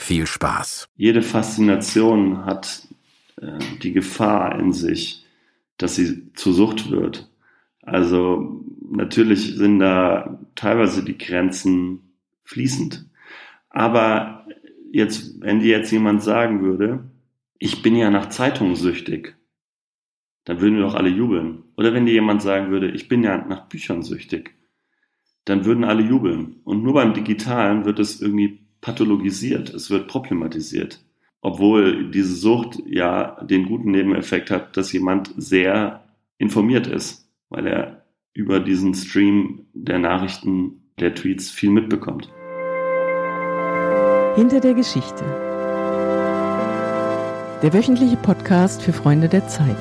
Viel Spaß. Jede Faszination hat äh, die Gefahr in sich, dass sie zur Sucht wird. Also natürlich sind da teilweise die Grenzen fließend. Aber jetzt, wenn dir jetzt jemand sagen würde, ich bin ja nach Zeitungen süchtig, dann würden wir doch alle jubeln. Oder wenn dir jemand sagen würde, ich bin ja nach Büchern süchtig, dann würden alle jubeln. Und nur beim Digitalen wird es irgendwie pathologisiert, es wird problematisiert. Obwohl diese Sucht ja den guten Nebeneffekt hat, dass jemand sehr informiert ist, weil er über diesen Stream der Nachrichten, der Tweets viel mitbekommt. Hinter der Geschichte. Der wöchentliche Podcast für Freunde der Zeit.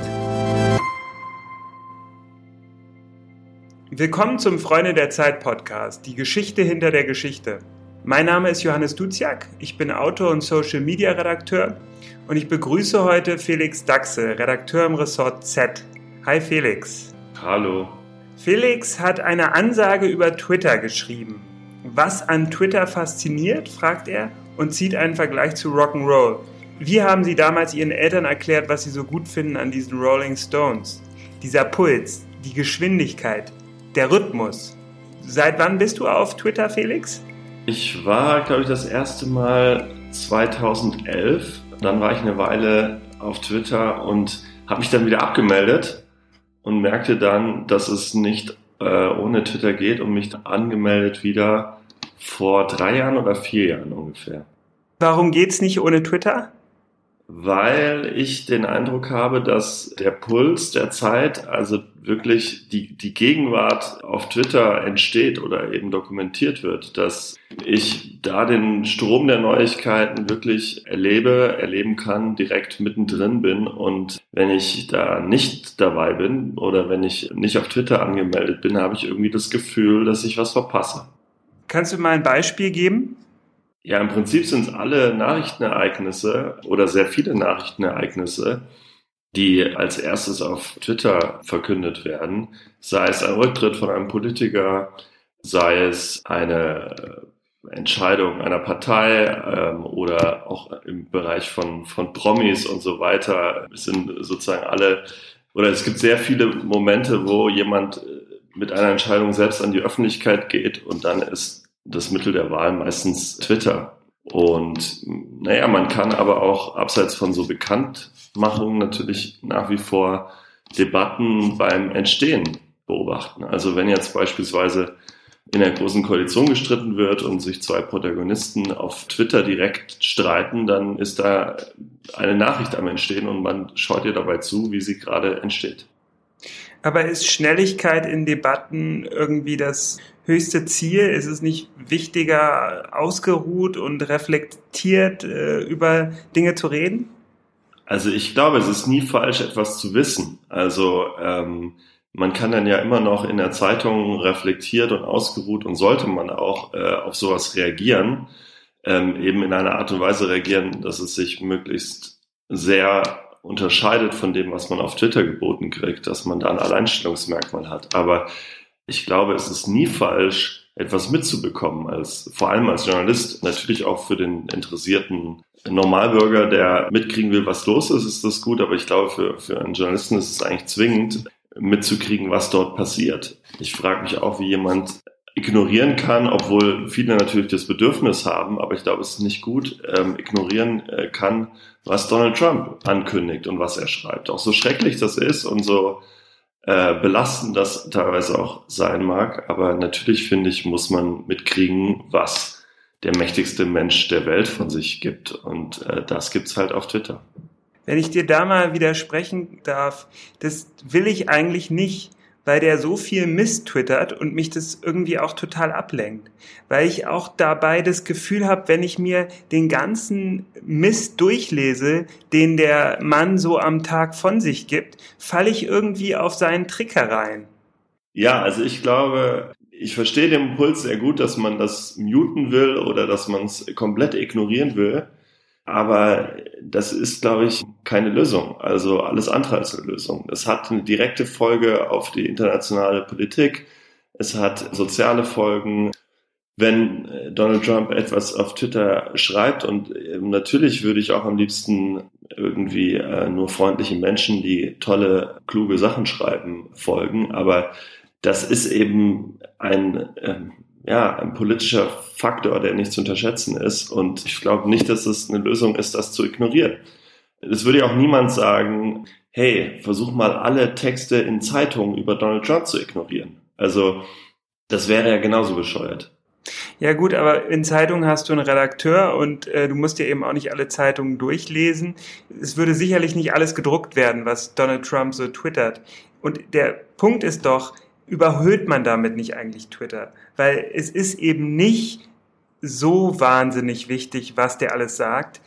Willkommen zum Freunde der Zeit Podcast, die Geschichte hinter der Geschichte. Mein Name ist Johannes Duziak, ich bin Autor und Social Media Redakteur und ich begrüße heute Felix Dachse, Redakteur im Ressort Z. Hi Felix. Hallo. Felix hat eine Ansage über Twitter geschrieben. Was an Twitter fasziniert, fragt er und zieht einen Vergleich zu Rock'n'Roll. Wie haben Sie damals Ihren Eltern erklärt, was Sie so gut finden an diesen Rolling Stones? Dieser Puls, die Geschwindigkeit, der Rhythmus. Seit wann bist du auf Twitter, Felix? Ich war, glaube ich, das erste Mal 2011. Dann war ich eine Weile auf Twitter und habe mich dann wieder abgemeldet und merkte dann, dass es nicht äh, ohne Twitter geht und mich angemeldet wieder vor drei Jahren oder vier Jahren ungefähr. Warum geht's nicht ohne Twitter? Weil ich den Eindruck habe, dass der Puls der Zeit, also wirklich die, die Gegenwart auf Twitter entsteht oder eben dokumentiert wird, dass ich da den Strom der Neuigkeiten wirklich erlebe, erleben kann, direkt mittendrin bin und wenn ich da nicht dabei bin oder wenn ich nicht auf Twitter angemeldet bin, habe ich irgendwie das Gefühl, dass ich was verpasse. Kannst du mal ein Beispiel geben? Ja, im Prinzip sind es alle Nachrichtenereignisse oder sehr viele Nachrichtenereignisse, die als erstes auf Twitter verkündet werden, sei es ein Rücktritt von einem Politiker, sei es eine Entscheidung einer Partei ähm, oder auch im Bereich von, von Promis und so weiter. Sind sozusagen alle, oder es gibt sehr viele Momente, wo jemand mit einer Entscheidung selbst an die Öffentlichkeit geht und dann ist das Mittel der Wahl meistens Twitter. Und naja, man kann aber auch abseits von so Bekanntmachungen natürlich nach wie vor Debatten beim Entstehen beobachten. Also wenn jetzt beispielsweise in der großen Koalition gestritten wird und sich zwei Protagonisten auf Twitter direkt streiten, dann ist da eine Nachricht am Entstehen und man schaut ihr dabei zu, wie sie gerade entsteht. Aber ist Schnelligkeit in Debatten irgendwie das höchste Ziel? Ist es nicht wichtiger, ausgeruht und reflektiert äh, über Dinge zu reden? Also ich glaube, es ist nie falsch, etwas zu wissen. Also ähm, man kann dann ja immer noch in der Zeitung reflektiert und ausgeruht und sollte man auch äh, auf sowas reagieren, ähm, eben in einer Art und Weise reagieren, dass es sich möglichst sehr unterscheidet von dem, was man auf Twitter geboten kriegt, dass man da ein Alleinstellungsmerkmal hat. Aber ich glaube, es ist nie falsch, etwas mitzubekommen, als, vor allem als Journalist, natürlich auch für den interessierten Normalbürger, der mitkriegen will, was los ist, ist das gut, aber ich glaube, für, für einen Journalisten ist es eigentlich zwingend, mitzukriegen, was dort passiert. Ich frage mich auch, wie jemand ignorieren kann, obwohl viele natürlich das Bedürfnis haben, aber ich glaube, es ist nicht gut, ähm, ignorieren äh, kann, was Donald Trump ankündigt und was er schreibt. Auch so schrecklich das ist und so äh, belastend das teilweise auch sein mag, aber natürlich finde ich, muss man mitkriegen, was der mächtigste Mensch der Welt von sich gibt und äh, das gibt's halt auf Twitter. Wenn ich dir da mal widersprechen darf, das will ich eigentlich nicht weil der so viel Mist twittert und mich das irgendwie auch total ablenkt. Weil ich auch dabei das Gefühl habe, wenn ich mir den ganzen Mist durchlese, den der Mann so am Tag von sich gibt, falle ich irgendwie auf seinen Trick herein. Ja, also ich glaube, ich verstehe den Impuls sehr gut, dass man das muten will oder dass man es komplett ignorieren will. Aber das ist, glaube ich, keine Lösung. Also alles andere als eine Lösung. Es hat eine direkte Folge auf die internationale Politik. Es hat soziale Folgen. Wenn äh, Donald Trump etwas auf Twitter schreibt und ähm, natürlich würde ich auch am liebsten irgendwie äh, nur freundliche Menschen, die tolle, kluge Sachen schreiben, folgen. Aber das ist eben ein, ähm, ja, ein politischer Faktor, der nicht zu unterschätzen ist. Und ich glaube nicht, dass es eine Lösung ist, das zu ignorieren. Es würde ja auch niemand sagen, hey, versuch mal alle Texte in Zeitungen über Donald Trump zu ignorieren. Also das wäre ja genauso bescheuert. Ja gut, aber in Zeitungen hast du einen Redakteur und äh, du musst dir eben auch nicht alle Zeitungen durchlesen. Es würde sicherlich nicht alles gedruckt werden, was Donald Trump so twittert. Und der Punkt ist doch, überhöht man damit nicht eigentlich Twitter? Weil es ist eben nicht so wahnsinnig wichtig, was der alles sagt.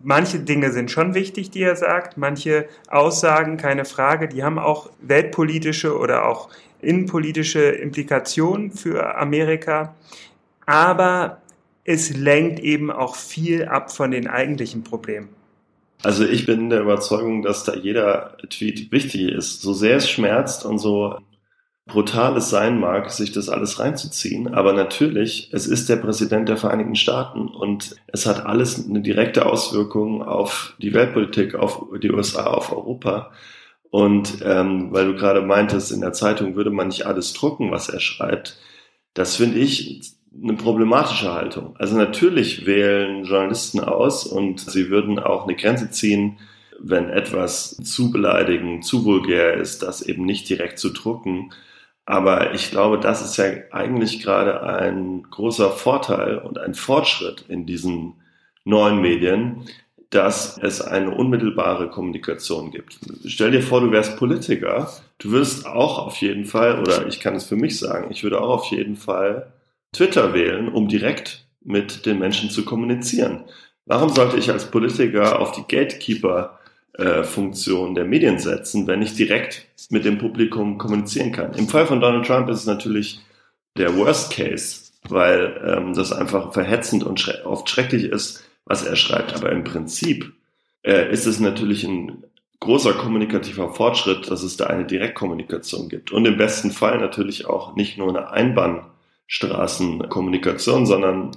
Manche Dinge sind schon wichtig, die er sagt. Manche Aussagen, keine Frage, die haben auch weltpolitische oder auch innenpolitische Implikationen für Amerika. Aber es lenkt eben auch viel ab von den eigentlichen Problemen. Also ich bin der Überzeugung, dass da jeder Tweet wichtig ist. So sehr es schmerzt und so brutal es sein mag, sich das alles reinzuziehen. Aber natürlich, es ist der Präsident der Vereinigten Staaten und es hat alles eine direkte Auswirkung auf die Weltpolitik, auf die USA, auf Europa. Und ähm, weil du gerade meintest, in der Zeitung würde man nicht alles drucken, was er schreibt, das finde ich eine problematische Haltung. Also natürlich wählen Journalisten aus und sie würden auch eine Grenze ziehen, wenn etwas zu beleidigend, zu vulgär ist, das eben nicht direkt zu drucken. Aber ich glaube, das ist ja eigentlich gerade ein großer Vorteil und ein Fortschritt in diesen neuen Medien, dass es eine unmittelbare Kommunikation gibt. Stell dir vor, du wärst Politiker, du würdest auch auf jeden Fall, oder ich kann es für mich sagen, ich würde auch auf jeden Fall Twitter wählen, um direkt mit den Menschen zu kommunizieren. Warum sollte ich als Politiker auf die Gatekeeper äh, Funktion der Medien setzen, wenn ich direkt mit dem Publikum kommunizieren kann. Im Fall von Donald Trump ist es natürlich der Worst Case, weil ähm, das einfach verhetzend und schre oft schrecklich ist, was er schreibt. Aber im Prinzip äh, ist es natürlich ein großer kommunikativer Fortschritt, dass es da eine Direktkommunikation gibt. Und im besten Fall natürlich auch nicht nur eine Einbahnstraßenkommunikation, sondern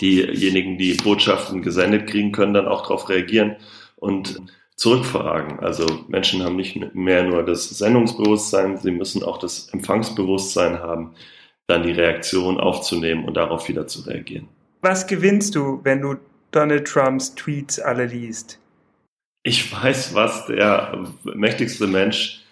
diejenigen, die Botschaften gesendet kriegen, können dann auch darauf reagieren und zurückfragen. Also Menschen haben nicht mehr nur das Sendungsbewusstsein, sie müssen auch das Empfangsbewusstsein haben, dann die Reaktion aufzunehmen und darauf wieder zu reagieren. Was gewinnst du, wenn du Donald Trumps Tweets alle liest? Ich weiß, was der mächtigste Mensch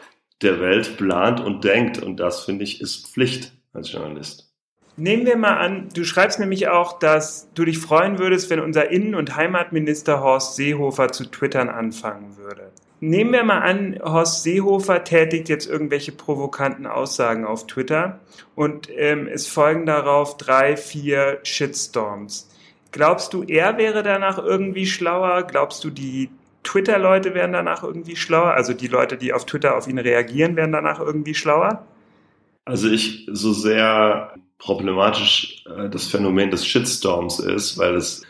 der Welt plant und denkt und das finde ich ist Pflicht als Journalist. Nehmen wir mal an, du schreibst nämlich auch, dass du dich freuen würdest, wenn unser Innen- und Heimatminister Horst Seehofer zu twittern anfangen würde. Nehmen wir mal an, Horst Seehofer tätigt jetzt irgendwelche provokanten Aussagen auf Twitter und ähm, es folgen darauf drei, vier Shitstorms. Glaubst du, er wäre danach irgendwie schlauer? Glaubst du, die Twitter-Leute wären danach irgendwie schlauer? Also die Leute, die auf Twitter auf ihn reagieren, wären danach irgendwie schlauer? Also ich, so sehr problematisch äh, das Phänomen des Shitstorms ist, weil es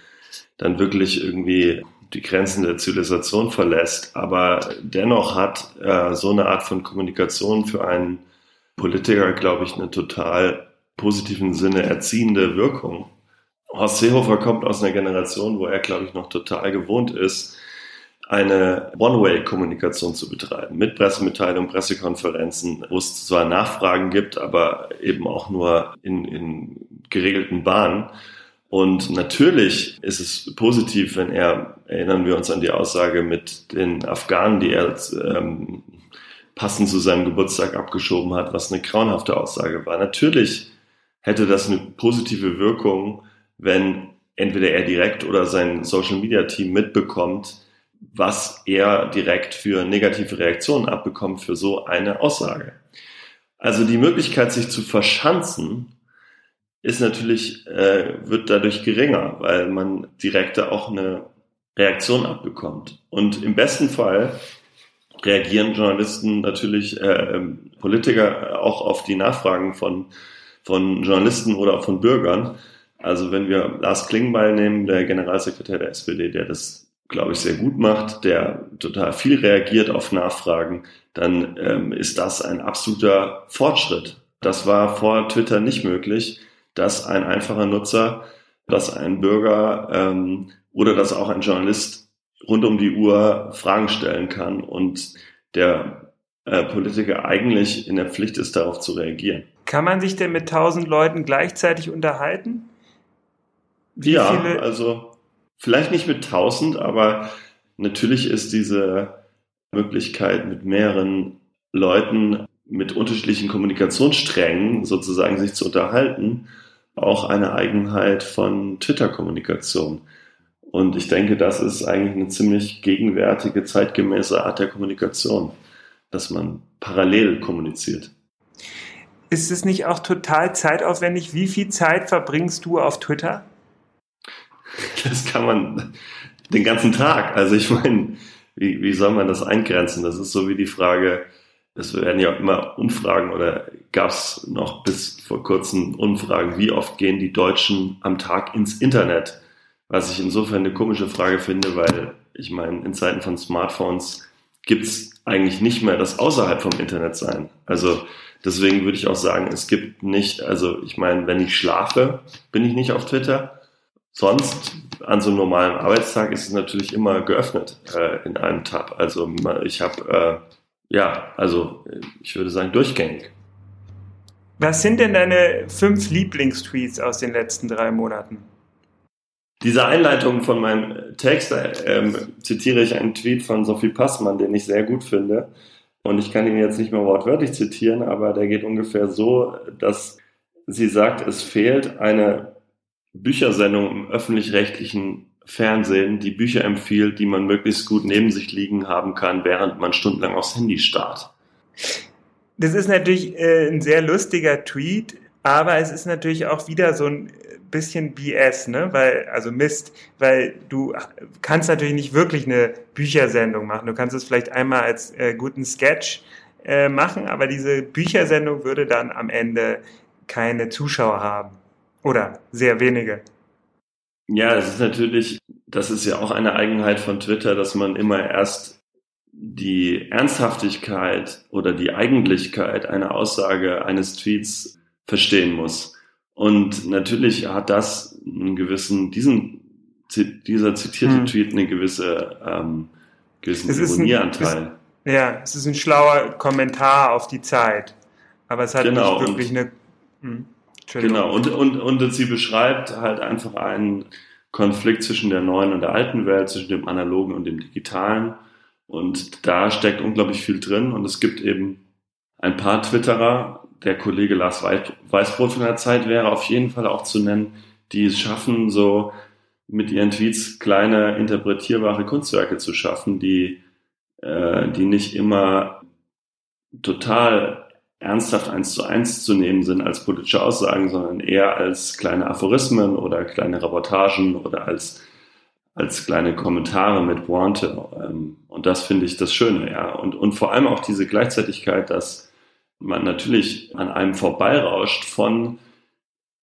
dann wirklich irgendwie die Grenzen der Zivilisation verlässt. Aber dennoch hat äh, so eine Art von Kommunikation für einen Politiker, glaube ich, eine total positiven Sinne erziehende Wirkung. Horst Seehofer kommt aus einer Generation, wo er, glaube ich, noch total gewohnt ist, eine One-Way-Kommunikation zu betreiben, mit Pressemitteilungen, Pressekonferenzen, wo es zwar Nachfragen gibt, aber eben auch nur in, in geregelten Bahnen. Und natürlich ist es positiv, wenn er, erinnern wir uns an die Aussage mit den Afghanen, die er ähm, passend zu seinem Geburtstag abgeschoben hat, was eine grauenhafte Aussage war. Natürlich hätte das eine positive Wirkung, wenn entweder er direkt oder sein Social-Media-Team mitbekommt, was er direkt für negative Reaktionen abbekommt für so eine Aussage. Also die Möglichkeit, sich zu verschanzen, ist natürlich, äh, wird dadurch geringer, weil man direkter auch eine Reaktion abbekommt. Und im besten Fall reagieren Journalisten natürlich, äh, ähm, Politiker auch auf die Nachfragen von, von Journalisten oder von Bürgern. Also wenn wir Lars Klingbeil nehmen, der Generalsekretär der SPD, der das, glaube ich, sehr gut macht, der total viel reagiert auf Nachfragen, dann ähm, ist das ein absoluter Fortschritt. Das war vor Twitter nicht möglich, dass ein einfacher Nutzer, dass ein Bürger ähm, oder dass auch ein Journalist rund um die Uhr Fragen stellen kann und der äh, Politiker eigentlich in der Pflicht ist, darauf zu reagieren. Kann man sich denn mit tausend Leuten gleichzeitig unterhalten? Wie ja, viele? also vielleicht nicht mit tausend, aber natürlich ist diese Möglichkeit mit mehreren Leuten mit unterschiedlichen Kommunikationssträngen sozusagen sich zu unterhalten, auch eine Eigenheit von Twitter-Kommunikation. Und ich denke, das ist eigentlich eine ziemlich gegenwärtige, zeitgemäße Art der Kommunikation, dass man parallel kommuniziert. Ist es nicht auch total zeitaufwendig? Wie viel Zeit verbringst du auf Twitter? Das kann man den ganzen Tag. Also ich meine, wie, wie soll man das eingrenzen? Das ist so wie die Frage, es werden ja immer Umfragen oder gab es noch bis vor kurzem Umfragen, wie oft gehen die Deutschen am Tag ins Internet? Was ich insofern eine komische Frage finde, weil ich meine, in Zeiten von Smartphones gibt's eigentlich nicht mehr das außerhalb vom Internet sein. Also deswegen würde ich auch sagen, es gibt nicht, also ich meine, wenn ich schlafe, bin ich nicht auf Twitter. Sonst an so einem normalen Arbeitstag ist es natürlich immer geöffnet äh, in einem Tab. Also ich habe, äh, ja, also ich würde sagen durchgängig. Was sind denn deine fünf Lieblingstweets aus den letzten drei Monaten? Diese Einleitung von meinem Text ähm, zitiere ich einen Tweet von Sophie Passmann, den ich sehr gut finde. Und ich kann ihn jetzt nicht mehr wortwörtlich zitieren, aber der geht ungefähr so, dass sie sagt, es fehlt eine Büchersendung im öffentlich-rechtlichen Fernsehen, die Bücher empfiehlt, die man möglichst gut neben sich liegen haben kann, während man stundenlang aufs Handy starrt. Das ist natürlich äh, ein sehr lustiger Tweet, aber es ist natürlich auch wieder so ein bisschen BS, ne? Weil, also Mist, weil du kannst natürlich nicht wirklich eine Büchersendung machen. Du kannst es vielleicht einmal als äh, guten Sketch äh, machen, aber diese Büchersendung würde dann am Ende keine Zuschauer haben. Oder sehr wenige. Ja, es ist natürlich, das ist ja auch eine Eigenheit von Twitter, dass man immer erst die Ernsthaftigkeit oder die Eigentlichkeit einer Aussage eines Tweets verstehen muss. Und natürlich hat das einen gewissen, diesen, dieser zitierte hm. Tweet eine gewisse, ähm, gewissen Ironieanteil. ja, es ist ein schlauer Kommentar auf die Zeit. Aber es hat genau, nicht wirklich und, eine, hm, Genau, und, und, und sie beschreibt halt einfach einen Konflikt zwischen der neuen und der alten Welt, zwischen dem analogen und dem digitalen. Und da steckt unglaublich viel drin. Und es gibt eben ein paar Twitterer, der Kollege Lars Weißbrot von der Zeit wäre auf jeden Fall auch zu nennen, die es schaffen, so mit ihren Tweets kleine interpretierbare Kunstwerke zu schaffen, die, äh, die nicht immer total ernsthaft eins zu eins zu nehmen sind als politische Aussagen, sondern eher als kleine Aphorismen oder kleine Reportagen oder als, als kleine Kommentare mit Pointe. Ähm, und das finde ich das Schöne, ja. Und, und vor allem auch diese Gleichzeitigkeit, dass man natürlich an einem vorbeirauscht von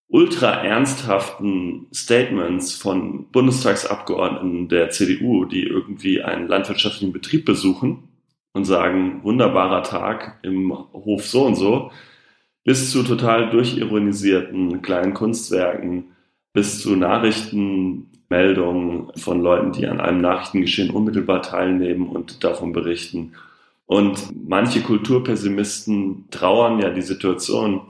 ultra ernsthaften Statements von Bundestagsabgeordneten der CDU, die irgendwie einen landwirtschaftlichen Betrieb besuchen und sagen, wunderbarer Tag im Hof so und so, bis zu total durchironisierten kleinen Kunstwerken, bis zu Nachrichtenmeldungen von Leuten, die an einem Nachrichtengeschehen unmittelbar teilnehmen und davon berichten und manche Kulturpessimisten trauern ja die Situation,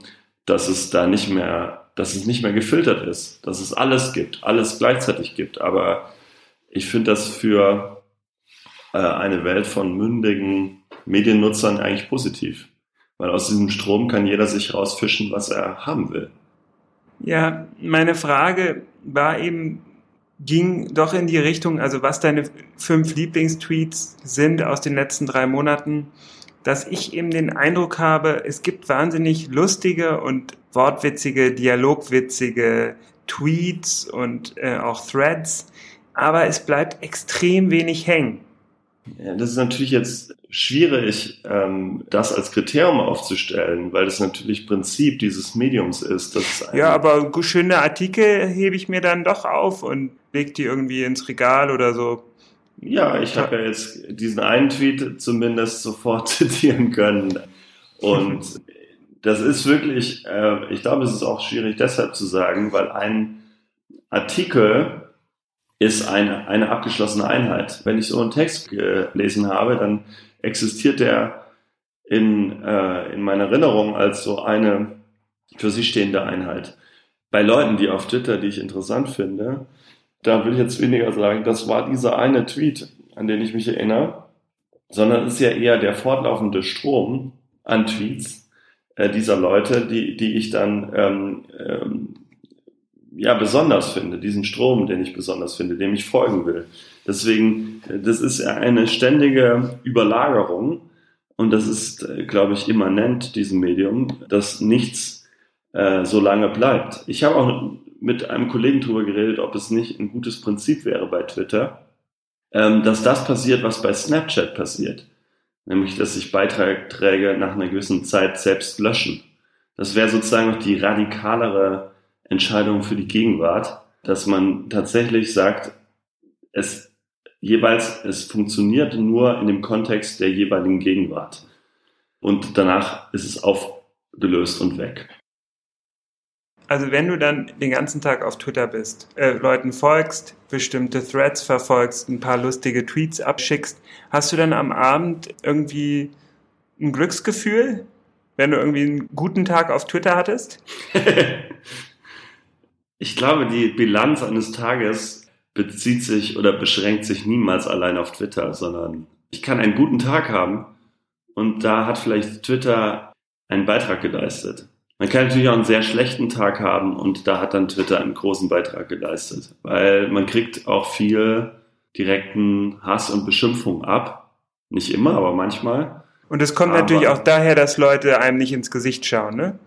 dass es da nicht mehr, dass es nicht mehr gefiltert ist, dass es alles gibt, alles gleichzeitig gibt. Aber ich finde das für äh, eine Welt von mündigen Mediennutzern eigentlich positiv. Weil aus diesem Strom kann jeder sich rausfischen, was er haben will. Ja, meine Frage war eben, ging doch in die Richtung, also was deine fünf Lieblingstweets sind aus den letzten drei Monaten. dass ich eben den Eindruck habe, es gibt wahnsinnig lustige und wortwitzige, dialogwitzige Tweets und äh, auch Threads, aber es bleibt extrem wenig hängen. Ja, das ist natürlich jetzt schwierig, ähm, das als Kriterium aufzustellen, weil das natürlich Prinzip dieses Mediums ist. ja, aber schöne Artikel hebe ich mir dann doch auf und lege die irgendwie ins Regal oder so. Ja, ich habe ja jetzt diesen einen Tweet zumindest sofort zitieren können. Und das ist wirklich, äh, ich glaube, es ist auch schwierig deshalb zu sagen, weil ein Artikel ist eine, eine abgeschlossene Einheit. Wenn ich so einen Text gelesen habe, dann existiert der in, äh, in meiner Erinnerung als so eine für sich stehende Einheit. Bei Leuten, die auf Twitter, die ich interessant finde, da will ich jetzt weniger sagen, das war dieser eine Tweet, an den ich mich erinnere, sondern es ist ja eher der fortlaufende Strom an Tweets äh, dieser Leute, die, die ich dann ähm, ähm, ja besonders finde, diesen Strom, den ich besonders finde, dem ich folgen will. Deswegen, das ist eine ständige Überlagerung und das ist, glaube ich, immanent diesem Medium, dass nichts äh, so lange bleibt. Ich habe auch mit einem Kollegen darüber geredet, ob es nicht ein gutes Prinzip wäre bei Twitter, ähm, dass das passiert, was bei Snapchat passiert. Nämlich, dass sich Beiträge nach einer gewissen Zeit selbst löschen. Das wäre sozusagen noch die radikalere Entscheidung für die Gegenwart, dass man tatsächlich sagt, es jeweils, es funktioniert nur in dem Kontext der jeweiligen Gegenwart. Und danach ist es aufgelöst und weg. Also wenn du dann den ganzen Tag auf Twitter bist, äh, Leuten folgst, bestimmte Threads verfolgst, ein paar lustige Tweets abschickst, hast du dann am Abend irgendwie ein Glücksgefühl, wenn du irgendwie einen guten Tag auf Twitter hattest? Ich glaube, die Bilanz eines Tages bezieht sich oder beschränkt sich niemals allein auf Twitter, sondern ich kann einen guten Tag haben und da hat vielleicht Twitter einen Beitrag geleistet. Man kann natürlich auch einen sehr schlechten Tag haben und da hat dann Twitter einen großen Beitrag geleistet, weil man kriegt auch viel direkten Hass und Beschimpfung ab. Nicht immer, aber manchmal. Und es kommt aber natürlich auch daher, dass Leute einem nicht ins Gesicht schauen, ne?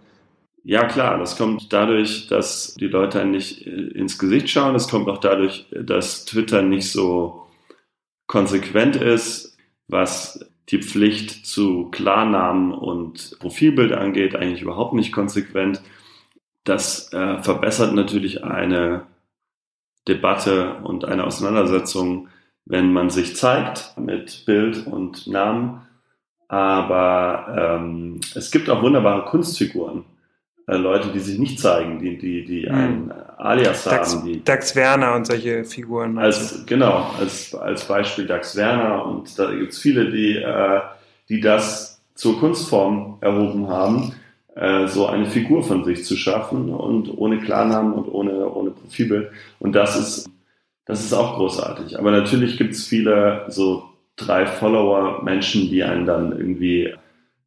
Ja, klar, das kommt dadurch, dass die Leute nicht äh, ins Gesicht schauen. Es kommt auch dadurch, dass Twitter nicht so konsequent ist, was die Pflicht zu Klarnamen und Profilbild angeht, eigentlich überhaupt nicht konsequent. Das äh, verbessert natürlich eine Debatte und eine Auseinandersetzung, wenn man sich zeigt mit Bild und Namen. Aber ähm, es gibt auch wunderbare Kunstfiguren äh, Leute, die sich nicht zeigen, die, die, die hm. ein Alias Dax, haben. Die, Dax Werner und solche Figuren. Als, genau, als, als Beispiel Dax Werner und da gibt es viele, die, äh, die das zur Kunstform erhoben haben, äh, so eine Figur von sich zu schaffen und ohne Klarnamen und ohne, ohne Profilbild. Und das ist, das ist auch großartig. Aber natürlich gibt es viele so drei Follower-Menschen, die einen dann irgendwie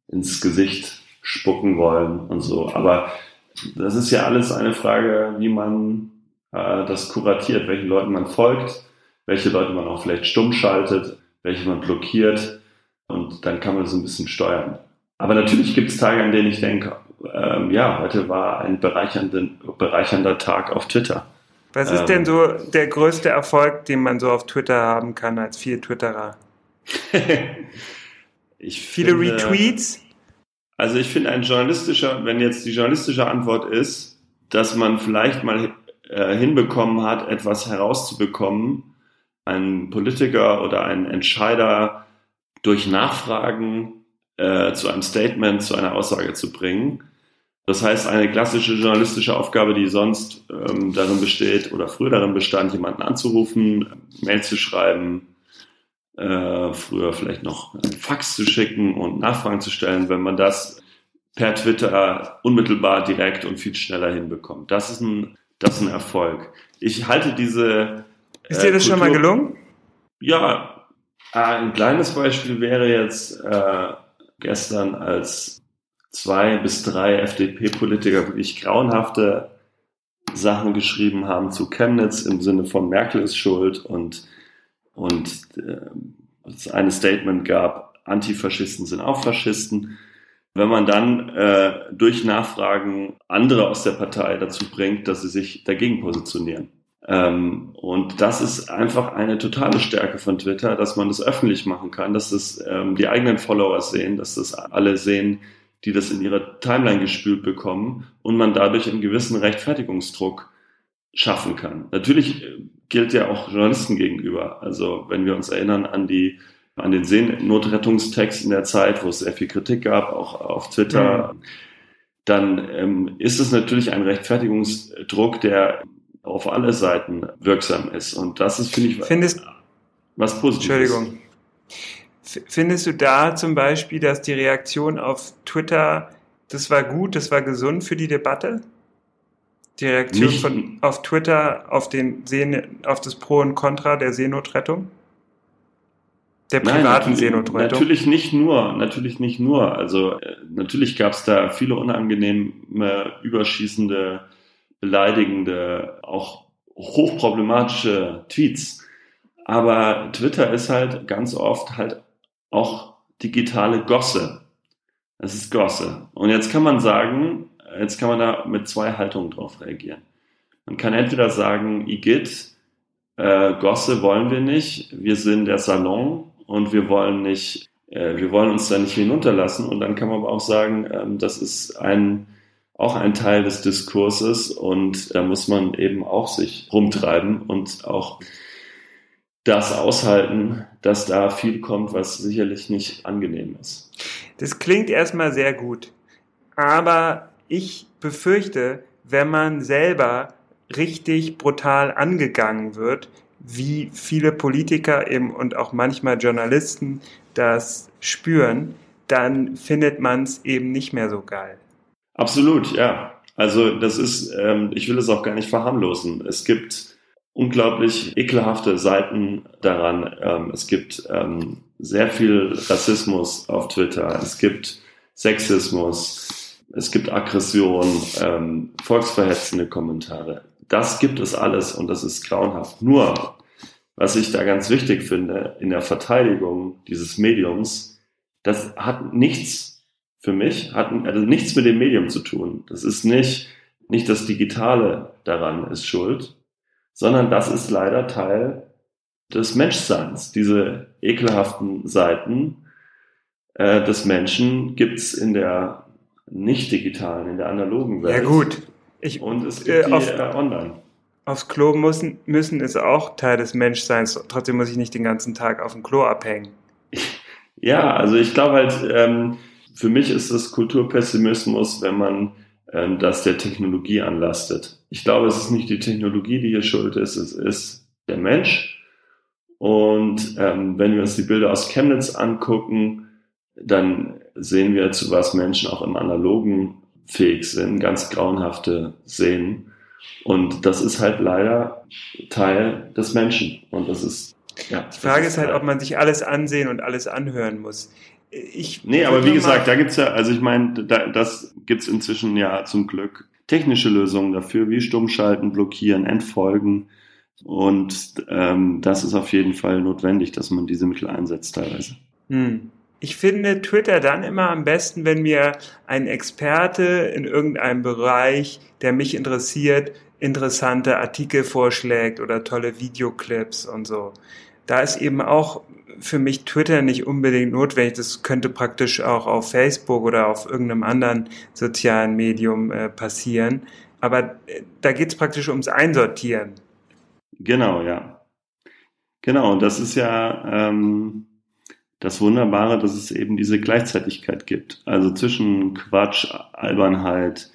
ins Gesicht spucken wollen und so. Aber das ist ja alles eine Frage, wie man äh, das kuratiert, welchen Leuten man folgt, welche Leute man auch vielleicht stumm schaltet, welche man blockiert und dann kann man so ein bisschen steuern. Aber natürlich gibt es Tage, an denen ich denke, ähm, ja, heute war ein bereichernder Tag auf Twitter. Was ist ähm, denn so der größte Erfolg, den man so auf Twitter haben kann als viel Twitterer? Viele finde, Retweets? Also ich finde ein journalistischer, wenn jetzt die journalistische Antwort ist, dass man vielleicht mal äh, hinbekommen hat, etwas herauszubekommen, ein Politiker oder ein Entscheider durch Nachfragen äh, zu einem Statement, zu einer Aussage zu bringen. Das heißt, eine klassische journalistische Aufgabe, die sonst ähm, darin besteht oder früher darin bestand, jemanden anzurufen, Mail zu schreiben, äh, früher vielleicht noch einen Fax zu schicken und Nachfragen zu stellen, wenn man das per Twitter unmittelbar direkt und viel schneller hinbekommt. Das ist ein, das ist ein Erfolg. Ich halte diese. Ist dir das Kultur, schon mal gelungen? Ja, ein kleines Beispiel wäre jetzt äh, gestern, als zwei bis drei FDP-Politiker wirklich grauenhafte Sachen geschrieben haben zu Chemnitz im Sinne von Merkel ist schuld und und äh, es eine Statement gab, Antifaschisten sind auch Faschisten. Wenn man dann äh, durch Nachfragen andere aus der Partei dazu bringt, dass sie sich dagegen positionieren. Ähm, und das ist einfach eine totale Stärke von Twitter, dass man das öffentlich machen kann, dass das ähm, die eigenen Follower sehen, dass das alle sehen, die das in ihre Timeline gespült bekommen und man dadurch einen gewissen Rechtfertigungsdruck schaffen kann. Natürlich äh, gilt ja auch Journalisten gegenüber. Also wenn wir uns erinnern an die an den Seenotrettungstext in der Zeit, wo es sehr viel Kritik gab, auch auf Twitter, mhm. dann ähm, ist es natürlich ein Rechtfertigungsdruck, der auf alle Seiten wirksam ist. Und das ist, finde ich, Findest, was Positives. Entschuldigung. Findest du da zum Beispiel, dass die Reaktion auf Twitter, das war gut, das war gesund für die Debatte? Die Reaktion Nicht- von, auf Twitter auf, den Seen, auf das Pro und Contra der Seenotrettung? Der Nein, privaten natürlich, Seenotrettung? natürlich nicht nur, natürlich nicht nur. Also äh, natürlich gab es da viele unangenehme, überschießende, beleidigende, auch hochproblematische Tweets. Aber Twitter ist halt ganz oft halt auch digitale Gosse. Es ist Gosse. Und jetzt kann man sagen, jetzt kann man da mit zwei Haltungen drauf reagieren. Man kann entweder sagen, Igitt, äh, Gosse wollen wir nicht, wir sind der Salon und wir wollen nicht, äh, wir wollen uns da nicht hinunterlassen. Und dann kann man aber auch sagen, ähm, das ist ein, auch ein Teil des Diskurses und da muss man eben auch sich rumtreiben und auch das aushalten, dass da viel kommt, was sicherlich nicht angenehm ist. Das klingt erstmal sehr gut. Aber ich befürchte, wenn man selber richtig brutal angegangen wird, wie viele Politiker eben und auch manchmal Journalisten das spüren, dann findet man es eben nicht mehr so geil. Absolut, ja. Also das ist, ähm, ich will es auch gar nicht verharmlosen. Es gibt unglaublich ekelhafte Seiten daran. Ähm, es gibt ähm, sehr viel Rassismus auf Twitter. Es gibt Sexismus. Es gibt Aggression, ähm, volksverhetzende Kommentare. Das gibt es alles und das ist grauenhaft. Nur, was ich da ganz wichtig finde, in der Verteidigung dieses Mediums, das hat nichts für mich, hat also nichts mit dem Medium zu tun. Das ist nicht, nicht das Digitale daran ist schuld, sondern das ist leider Teil des Menschseins. Diese ekelhaften Seiten äh, des Menschen gibt's in der nicht digitalen, in der analogen Welt. Ja gut, ich, Und es Äh, gibt die auf- äh, online. aufs Klo müssen, müssen ist auch Teil des Menschseins. Trotzdem muss ich nicht den ganzen Tag auf dem Klo abhängen. Ja, also ich glaube halt, ähm, für mich ist es Kulturpessimismus, wenn man ähm, das der Technologie anlastet. Ich glaube, es ist nicht die Technologie, die hier schuld ist, es ist der Mensch. Und ähm, wenn wir uns die Bilder aus Chemnitz angucken, dann sehen wir, zu was Menschen auch im Analogen fähig sind, ganz grauenhafte Szenen. Und das ist halt leider Teil des Menschen. Und das ist, ja. Die Frage ist halt, ob man sich alles ansehen und alles anhören muss. Ich Nee, aber wie gesagt, da gibt's ja, also ich meine, da, das gibt's inzwischen ja zum Glück technische Lösungen dafür, wie Stummschalten, Blockieren, Entfolgen. Und ähm, das ist auf jeden Fall notwendig, dass man diese Mittel einsetzt teilweise. Hm. Ich finde Twitter dann immer am besten, wenn mir ein Experte in irgendeinem Bereich, der mich interessiert, interessante Artikel vorschlägt oder tolle Videoclips und so. Da ist eben auch für mich Twitter nicht unbedingt notwendig. Das könnte praktisch auch auf Facebook oder auf irgendeinem anderen sozialen Medium äh, passieren. Aber äh, da geht's praktisch ums Einsortieren. Genau, ja. Genau, das ist ja ähm, das Wunderbare, dass es eben diese Gleichzeitigkeit gibt. Also zwischen Quatsch, Albernheit,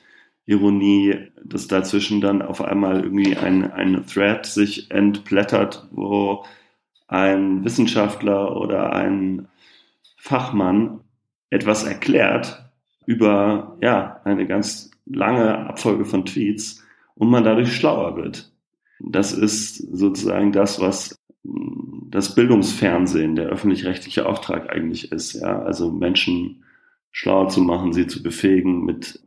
Ironie, dass dazwischen dann auf einmal irgendwie ein, ein Thread sich entblättert, wo ein Wissenschaftler oder ein Fachmann etwas erklärt über ja, eine ganz lange Abfolge von Tweets und man dadurch schlauer wird. Das ist sozusagen das, was das Bildungsfernsehen, der öffentlich-rechtliche Auftrag eigentlich ist. Ja, also Menschen schlauer zu machen, sie zu befähigen, mit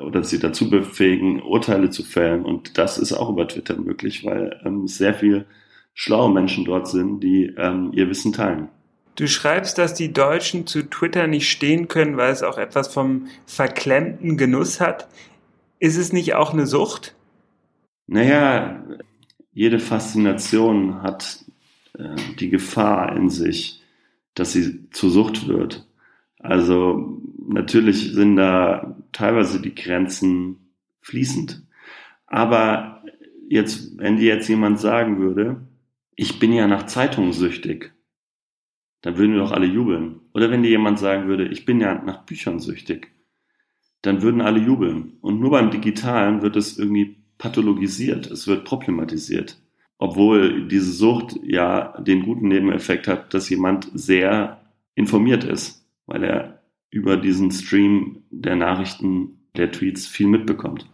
oder sie dazu befähigen, Urteile zu fällen. Und das ist auch über Twitter möglich, weil ähm, sehr viel schlaue Menschen dort sind, die ähm, ihr Wissen teilen. Du schreibst, dass die Deutschen zu Twitter nicht stehen können, weil es auch etwas vom verklemmten Genuss hat. Ist es nicht auch eine Sucht? Naja, jede Faszination hat die Gefahr in sich, dass sie zur Sucht wird. Also natürlich sind da teilweise die Grenzen fließend. Aber jetzt, wenn dir jetzt jemand sagen würde, ich bin ja nach Zeitungen süchtig, dann würden wir doch alle jubeln. Oder wenn dir jemand sagen würde, ich bin ja nach Büchern süchtig, dann würden alle jubeln. Und nur beim Digitalen wird es irgendwie pathologisiert, es wird problematisiert. Obwohl diese Sucht ja den guten Nebeneffekt hat, dass jemand sehr informiert ist, weil er über diesen Stream der Nachrichten, der Tweets viel mitbekommt.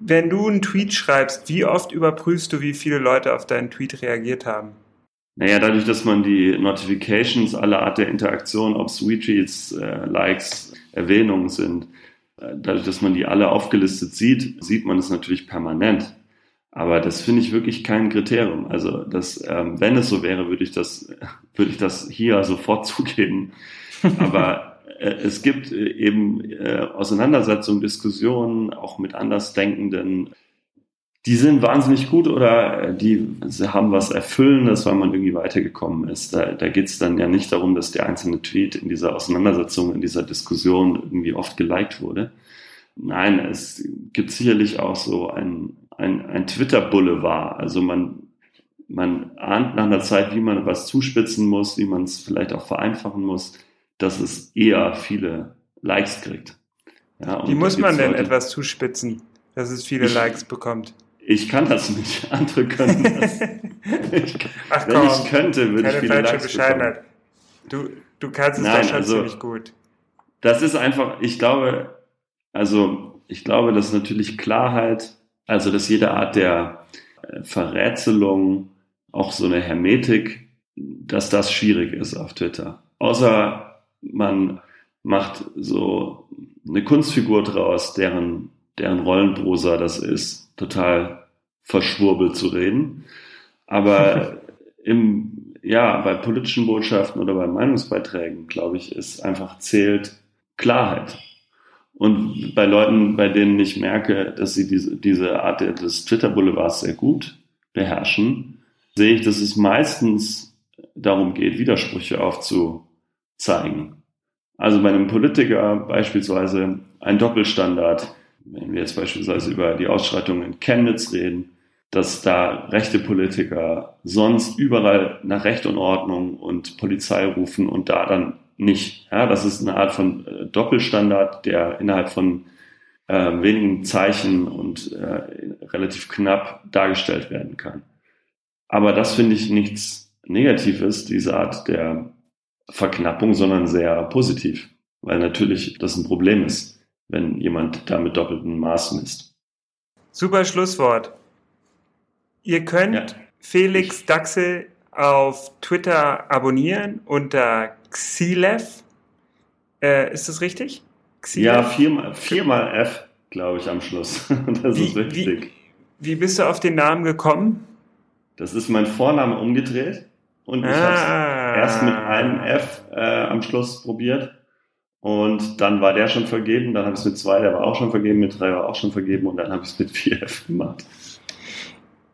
Wenn du einen Tweet schreibst, wie oft überprüfst du, wie viele Leute auf deinen Tweet reagiert haben? Naja, dadurch, dass man die Notifications aller Art der Interaktion, ob es Retweets, äh, Likes, Erwähnungen sind, äh, dadurch, dass man die alle aufgelistet sieht, sieht man es natürlich permanent. Aber das finde ich wirklich kein Kriterium. Also, das, ähm, wenn es so wäre, würde ich das, würde ich das hier sofort zugeben. Aber äh, es gibt äh, eben äh, Auseinandersetzungen, Diskussionen, auch mit Andersdenkenden, die sind wahnsinnig gut oder die haben was Erfüllendes, weil man irgendwie weitergekommen ist. Da, da geht es dann ja nicht darum, dass der einzelne Tweet in dieser Auseinandersetzung, in dieser Diskussion irgendwie oft geliked wurde. Nein, es gibt sicherlich auch so ein, ein, ein Twitter-Boulevard. Also man, man ahnt nach einer Zeit, wie man was zuspitzen muss, wie man es vielleicht auch vereinfachen muss, dass es eher viele Likes kriegt. Ja, wie muss man denn etwas zuspitzen, dass es viele ich, Likes bekommt? Ich kann das nicht. Andere können das. ich, Ach, wenn ich könnte, würde ich viele Likes Bescheidenheit. Du, du kannst es Nein, doch schon also, ziemlich gut. Das ist einfach, ich glaube, also ich glaube, dass natürlich Klarheit, also dass jede Art der äh, Verrätselung, auch so eine Hermetik, dass das schwierig ist auf Twitter. Außer man macht so eine Kunstfigur draus, deren, deren Rollenprosa das ist total verschwurbelt zu reden. Aber im, ja, bei politischen Botschaften oder bei Meinungsbeiträgen, glaube ich, ist einfach zählt Klarheit. Und bei Leuten, bei denen ich merke, dass sie diese, diese Art des Twitter-Boulevards sehr gut beherrschen, sehe ich, dass es meistens darum geht, Widersprüche aufzuzeigen. Also bei einem Politiker beispielsweise ein Doppelstandard, wenn wir jetzt beispielsweise über die Ausschreitungen in Chemnitz reden, dass da rechte Politiker sonst überall nach Recht und Ordnung und Polizei rufen und da dann nicht. Ja, das ist eine Art von äh, Doppelstandard, der innerhalb von äh, wenigen Zeichen und äh, relativ knapp dargestellt werden kann. Aber das finde ich nichts Negatives, diese Art der Verknappung, sondern sehr positiv, weil natürlich das ein Problem ist wenn jemand da mit doppeltem Maß misst. Super Schlusswort. Ihr könnt ja. Felix Daxel auf Twitter abonnieren unter Xilev. Äh, ist das richtig? Xilev? Ja, viermal, viermal F, glaube ich, am Schluss. das wie, ist richtig. Wie, wie, bist du auf den Namen gekommen? Das ist mein Vorname umgedreht und ich ah. habe es erst mit einem F äh, am Schluss probiert und dann war der schon vergeben, dann habe ich es mit zwei, der war auch schon vergeben, mit drei war auch schon vergeben und dann habe ich es mit vier gemacht.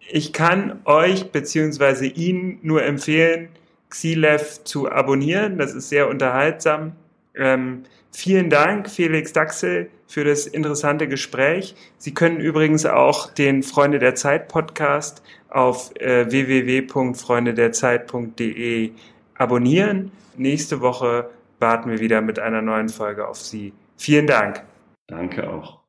Ich kann euch bzw. Ihnen nur empfehlen, Xilev zu abonnieren. Das ist sehr unterhaltsam. Ähm, vielen Dank, Felix Daxel, für das interessante Gespräch. Sie können übrigens auch den Freunde der Zeit Podcast auf äh, www.freundederzeit.de abonnieren. Nächste Woche warten wir wieder mit einer neuen Folge auf Sie. Vielen Dank. Danke auch.